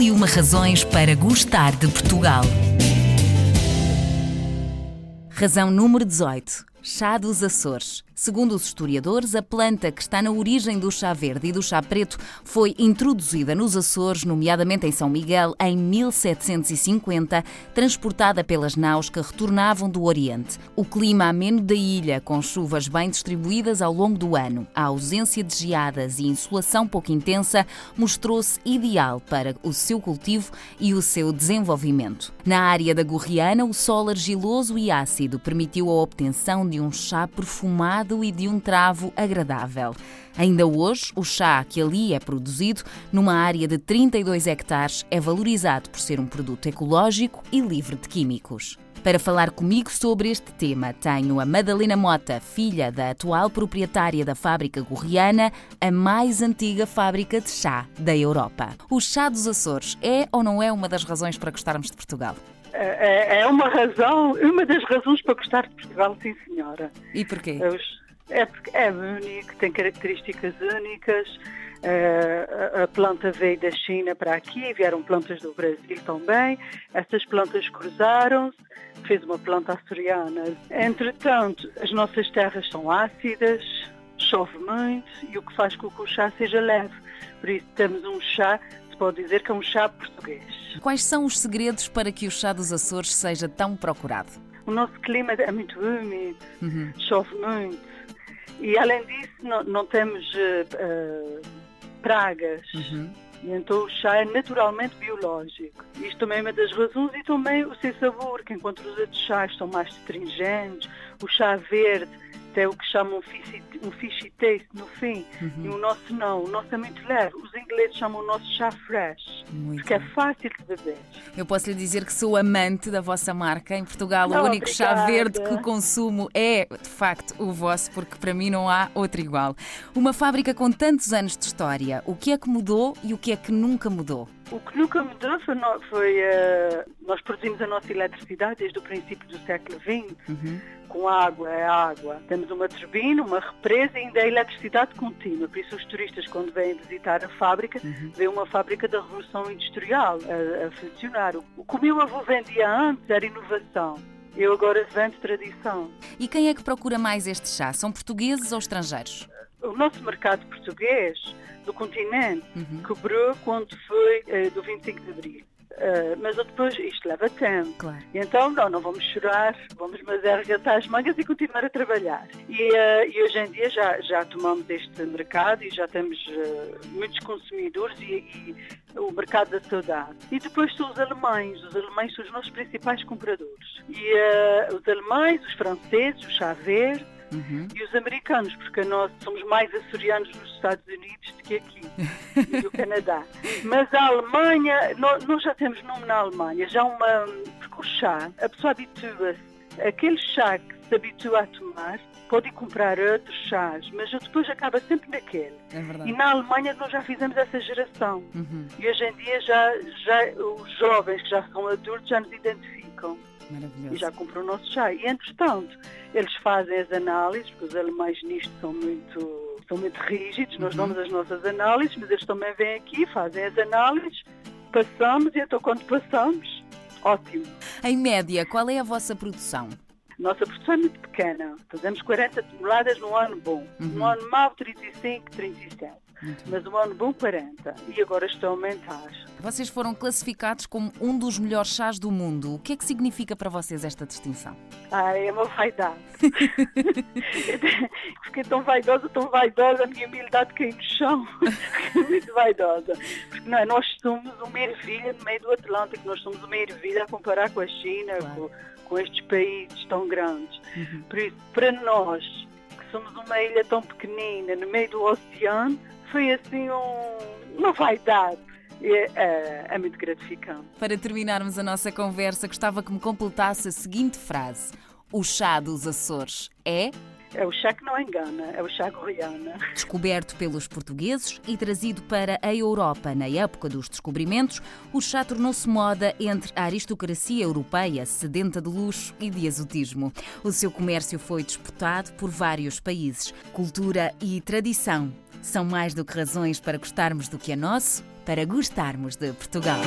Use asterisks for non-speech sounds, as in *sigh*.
E uma razões para gostar de Portugal. Razão número 18. Chá dos Açores. Segundo os historiadores, a planta que está na origem do chá verde e do chá preto foi introduzida nos Açores, nomeadamente em São Miguel, em 1750, transportada pelas naus que retornavam do Oriente. O clima ameno da ilha, com chuvas bem distribuídas ao longo do ano, a ausência de geadas e insolação pouco intensa, mostrou-se ideal para o seu cultivo e o seu desenvolvimento. Na área da Gorriana, o solo argiloso e ácido permitiu a obtenção de um chá perfumado e de um travo agradável. Ainda hoje, o chá que ali é produzido, numa área de 32 hectares, é valorizado por ser um produto ecológico e livre de químicos. Para falar comigo sobre este tema, tenho a Madalena Mota, filha da atual proprietária da fábrica Gorriana, a mais antiga fábrica de chá da Europa. O chá dos Açores é ou não é uma das razões para gostarmos de Portugal? É, é uma razão, uma das razões para gostar de Portugal, sim senhora. E porquê? É porque é único, tem características únicas. Uh, a planta veio da China para aqui, vieram plantas do Brasil também. Essas plantas cruzaram-se, fez uma planta açoriana. Entretanto, as nossas terras são ácidas, chove muito e o que faz com que o chá seja leve. Por isso temos um chá, se pode dizer que é um chá português. Quais são os segredos para que o chá dos Açores seja tão procurado? O nosso clima é muito úmido, uhum. chove muito e além disso não, não temos uh, pragas. Uhum. E então o chá é naturalmente biológico. Isto também é uma das razões e também o seu sabor, que enquanto os outros chás são mais astringentes, o chá verde é o que chamam um fishy taste no fim. Uhum. E o nosso não, o nosso é muito leve. Os ingleses chamam o nosso chá fresh, muito porque é fácil de beber. Eu posso lhe dizer que sou amante da vossa marca. Em Portugal, não, o único obrigada. chá verde que consumo é, de facto, o vosso, porque para mim não há outro igual. Uma fábrica com tantos anos de história, o que é que mudou e o que é que nunca mudou? O que nunca mudou foi, foi uh, nós produzimos a nossa eletricidade desde o princípio do século XX, uhum. com água, é água. Temos uma turbina, uma represa e ainda é eletricidade contínua. Por isso os turistas, quando vêm visitar a fábrica, uhum. veem uma fábrica da Revolução Industrial a, a funcionar. O que o meu avô vendia antes era inovação. Eu agora vendo tradição. E quem é que procura mais este chá? São portugueses ou estrangeiros? O nosso mercado português do continente uhum. quebrou quando foi uh, do 25 de Abril. Uh, mas depois isto leva tempo. Claro. E então não, não vamos chorar, vamos mas arregaçar as mangas e continuar a trabalhar. E, uh, e, hoje em dia já, já tomamos este mercado e já temos uh, muitos consumidores e, e, o mercado da saudade. E depois são os alemães, os alemães são os nossos principais compradores. E os alemães, os franceses, o chá verde, uhum. e os americanos, porque nós somos mais açorianos nos Estados Unidos do que aqui, *laughs* e do Canadá. Mas a Alemanha, nós, nós, já temos nome na Alemanha, já uma. Porque o chá, a pessoa habitua-se. Aquele chá que se habitua a tomar, pode ir comprar outros chás, mas depois acaba sempre naquele. É e na Alemanha nós já fizemos essa geração. Uhum. E hoje em dia já, já os jovens que já são adultos já nos identificam. E já compram o nosso chá. E entretanto, eles fazem as análises, porque os alemães nisto são muito, são muito rígidos, nós uhum. damos as nossas análises, mas eles também vêm aqui, fazem as análises, passamos, e então quando passamos, ótimo. Em média, qual é a vossa produção? Nossa produção é muito pequena. Fazemos 40 toneladas no ano bom. Uhum. No ano mau, 35, 37. Mas o ano bom 40 e agora estão a aumentar. Vocês foram classificados como um dos melhores chás do mundo. O que é que significa para vocês esta distinção? Ah, é uma vaidade. *laughs* Fiquei tão vaidosa, tão vaidosa, a minha humildade caiu no chão. muito vaidosa. Porque não, é, nós somos uma ervilha no meio do Atlântico, nós somos uma ervilha a comparar com a China, claro. com, com, estes países tão grandes. Uhum. Por isso, para nós, que somos uma ilha tão pequenina no meio do oceano, foi assim um, uma vaidade. É, é, é, muito gratificante. Para terminarmos a nossa conversa, gostava que me completasse a seguinte frase: O chá dos Açores é. É o chá que não engana, é o chá goiana. Descoberto pelos portugueses e trazido para a Europa na época dos descobrimentos, o chá tornou-se moda entre a aristocracia europeia, sedenta de luxo e de exotismo. O seu comércio foi disputado por vários países. Cultura e tradição são mais do que razões para gostarmos do que é nosso, para gostarmos de Portugal.